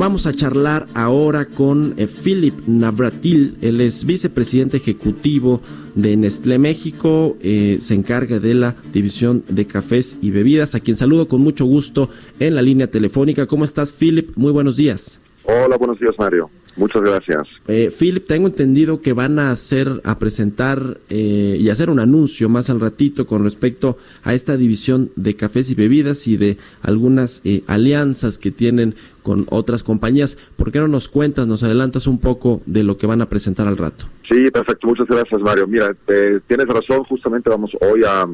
Vamos a charlar ahora con eh, Philip Navratil, él es vicepresidente ejecutivo de Nestlé México, eh, se encarga de la división de cafés y bebidas, a quien saludo con mucho gusto en la línea telefónica. ¿Cómo estás, Philip? Muy buenos días. Hola, buenos días, Mario. Muchas gracias. Eh, Philip, tengo entendido que van a hacer, a presentar eh, y hacer un anuncio más al ratito con respecto a esta división de cafés y bebidas y de algunas eh, alianzas que tienen con otras compañías. ¿Por qué no nos cuentas, nos adelantas un poco de lo que van a presentar al rato? Sí, perfecto. Muchas gracias, Mario. Mira, tienes razón. Justamente vamos hoy a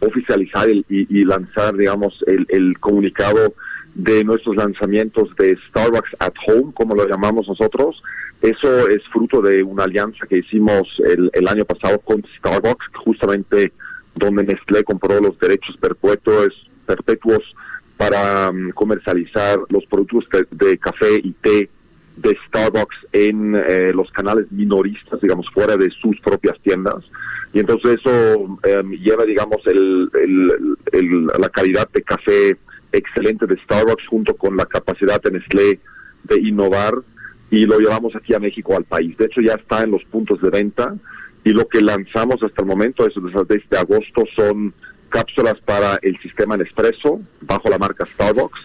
oficializar y, lanzar, digamos, el, el comunicado de nuestros lanzamientos de Starbucks at Home, como lo llamamos nosotros. Eso es fruto de una alianza que hicimos el, año pasado con Starbucks, justamente donde Nestlé compró los derechos perpetuos, perpetuos para um, comercializar los productos de, café y té de Starbucks en eh, los canales minoristas, digamos, fuera de sus propias tiendas. Y entonces eso um, lleva, digamos, el, la calidad de café excelente de Starbucks junto con la capacidad de Nestlé de innovar y lo llevamos aquí a México al país. De hecho ya está en los puntos de venta y lo que lanzamos hasta el momento, eso desde agosto, son cápsulas para el sistema Nespresso bajo la marca Starbucks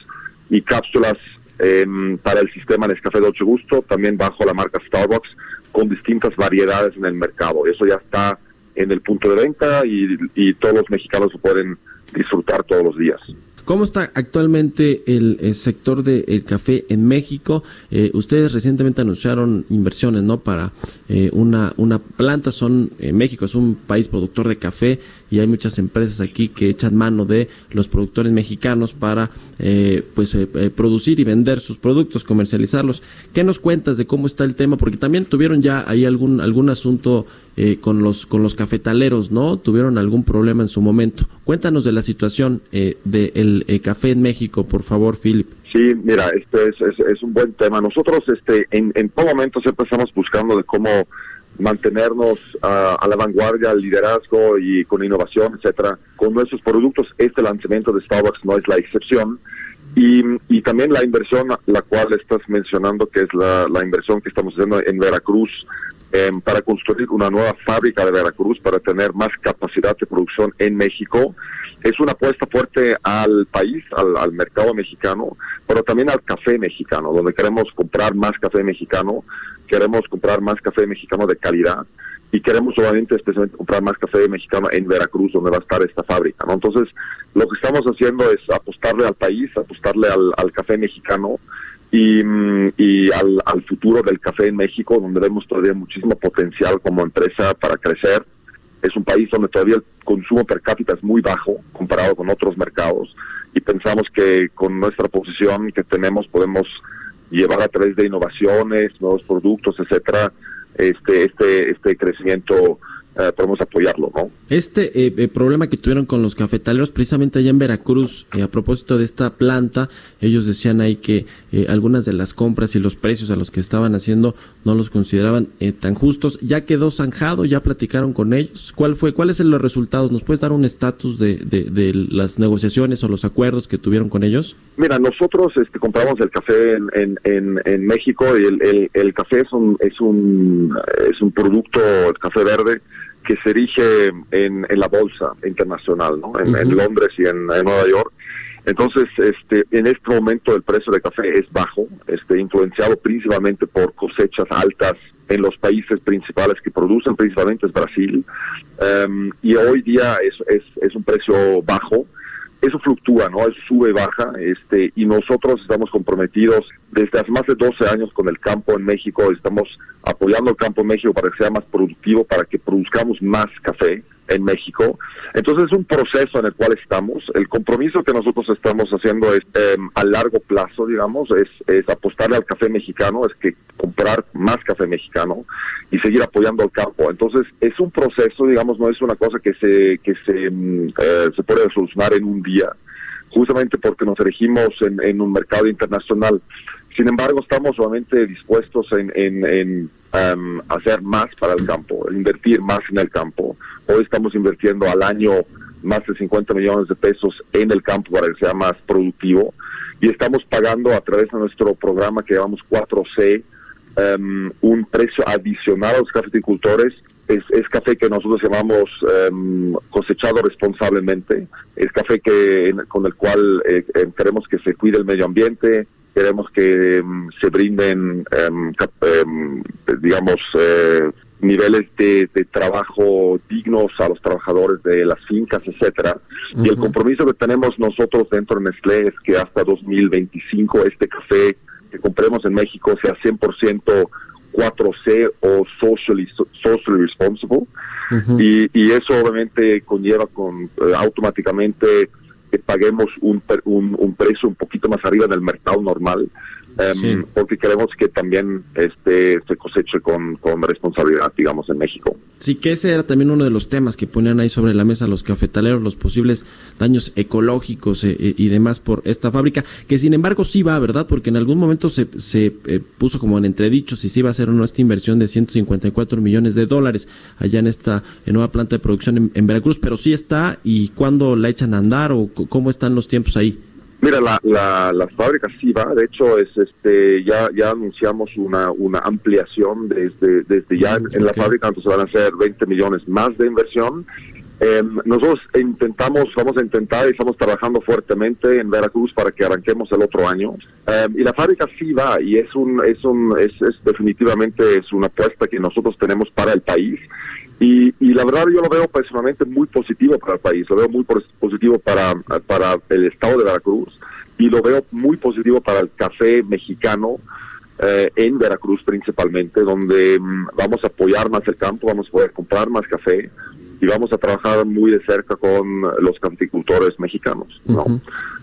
y cápsulas em, para el sistema Nescafé Dolce Gusto también bajo la marca Starbucks con distintas variedades en el mercado. Eso ya está en el punto de venta y todos los mexicanos lo pueden disfrutar todos los días. ¿Cómo está actualmente el, sector del café en México? Eh, ustedes recientemente anunciaron inversiones, ¿no? Para eh, una, una planta. Son eh, México es un país productor de café y hay muchas empresas aquí que echan mano de los productores mexicanos para, pues, producir y vender sus productos, comercializarlos. ¿Qué nos cuentas de cómo está el tema? Porque también tuvieron ya ahí algún algún asunto con los con los cafetaleros, ¿no? Tuvieron algún problema en su momento. Cuéntanos de la situación del de eh, café en México, por favor, Philip. Sí, mira, este es, es, un buen tema. Nosotros este, en, en todo momento siempre estamos buscando de cómo mantenernos a la vanguardia, al liderazgo y con innovación, etcétera, con nuestros productos. Este lanzamiento de Starbucks no es la excepción. Y, también la inversión, la cual estás mencionando, que es la, inversión que estamos haciendo en Veracruz em, para construir una nueva fábrica de Veracruz para tener más capacidad de producción en México es una apuesta fuerte al país, al, mercado mexicano, pero también al café mexicano, donde queremos comprar más café mexicano, queremos comprar más café mexicano de calidad y queremos obviamente especialmente comprar más café mexicano en Veracruz, donde va a estar esta fábrica. ¿no? Entonces, lo que estamos haciendo es apostarle al país, apostarle al, café mexicano y, al, al futuro del café en México, donde vemos todavía muchísimo potencial como empresa para crecer es un país donde todavía el consumo per cápita es muy bajo comparado con otros mercados y pensamos que con nuestra posición que tenemos podemos llevar a través de innovaciones, nuevos productos, etcétera, este este este crecimiento eh, podemos apoyarlo, ¿no? Este eh, eh, problema que tuvieron con los cafetaleros, precisamente allá en Veracruz, a propósito de esta planta, ellos decían ahí que algunas de las compras y los precios a los que estaban haciendo no los consideraban tan justos. ¿Ya quedó zanjado? ¿Ya platicaron con ellos? ¿Cuál fue? ¿Cuáles son los resultados? ¿Nos puedes dar un estatus de, de, las negociaciones o los acuerdos que tuvieron con ellos? Mira, nosotros este, compramos el café en, en, en, México y el, el, el, café es un, es un, es un producto, el café verde, que se erige en, en la bolsa internacional, ¿no? En, Londres y en, Nueva York. Entonces, este, en este momento el precio de café es bajo, este, influenciado principalmente por cosechas altas en los países principales que producen, principalmente es Brasil, em, y hoy día es, es, es un precio bajo eso fluctúa, ¿no? Eso sube y baja, este, y nosotros estamos comprometidos desde hace más de 12 años con el campo en México, estamos apoyando el campo en México para que sea más productivo, para que produzcamos más café, en México. Entonces es un proceso en el cual estamos. El compromiso que nosotros estamos haciendo es em, a largo plazo, digamos, es, es apostarle al café mexicano, es que comprar más café mexicano y seguir apoyando al campo. Entonces es un proceso, digamos, no es una cosa que se que se, em, eh, se puede solucionar en un día, justamente porque nos elegimos en, un mercado internacional. Sin embargo, estamos solamente dispuestos en, em, hacer más para el campo, invertir más en el campo. Hoy estamos invirtiendo al año más de 50 millones de pesos en el campo para que sea más productivo y estamos pagando a través de nuestro programa que llamamos 4C em, un precio adicional a los cafeticultores. Es, café que nosotros llamamos um, cosechado responsablemente, es café que con el cual eh, queremos que se cuide el medio ambiente, queremos que em, se brinden, em, em, digamos, eh, niveles de, trabajo dignos a los trabajadores de las fincas, etcétera. Y el compromiso que tenemos nosotros dentro de Nestlé es que hasta 2025 este café que compremos en México sea 100% 4C o socially, socially responsible. y, y, eso obviamente conlleva con eh, automáticamente que paguemos un, un, un, precio un poquito más arriba del mercado normal, em, porque queremos que también este se coseche con, con responsabilidad, digamos, en México. Sí, que ese era también uno de los temas que ponían ahí sobre la mesa los cafetaleros, los posibles daños ecológicos eh, eh, y demás por esta fábrica, que sin embargo sí va, ¿verdad? Porque en algún momento se, se eh, puso como en entredicho si se iba a hacer o no esta inversión de 154 millones de dólares allá en esta nueva planta de producción en, Veracruz, pero sí está y cuándo la echan a andar o cómo están los tiempos ahí. Mira, la, la, fábrica sí va, de hecho es este ya ya anunciamos una una ampliación desde desde ya en, la fábrica, entonces van a ser 20 millones más de inversión. Em, nosotros intentamos, vamos a intentar y estamos trabajando fuertemente en Veracruz para que arranquemos el otro año. Em, y la fábrica sí va y es un es un es, es definitivamente es una apuesta que nosotros tenemos para el país y, y, la verdad yo lo veo personalmente muy positivo para el país, lo veo muy positivo para, para el estado de Veracruz y lo veo muy positivo para el café mexicano eh, en Veracruz principalmente, donde mm, vamos a apoyar más el campo, vamos a poder comprar más café y vamos a trabajar muy de cerca con los caficultores mexicanos.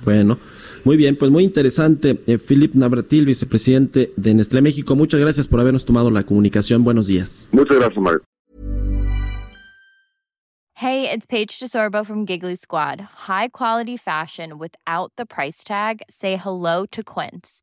Bueno, muy bien, pues muy interesante. Eh, Philip Navratil, vicepresidente de Nestlé México, muchas gracias por habernos tomado la comunicación. Buenos días. Muchas gracias, Mario. Hey, it's Paige DeSorbo from Giggly Squad. High quality fashion without the price tag. Say hello to Quince.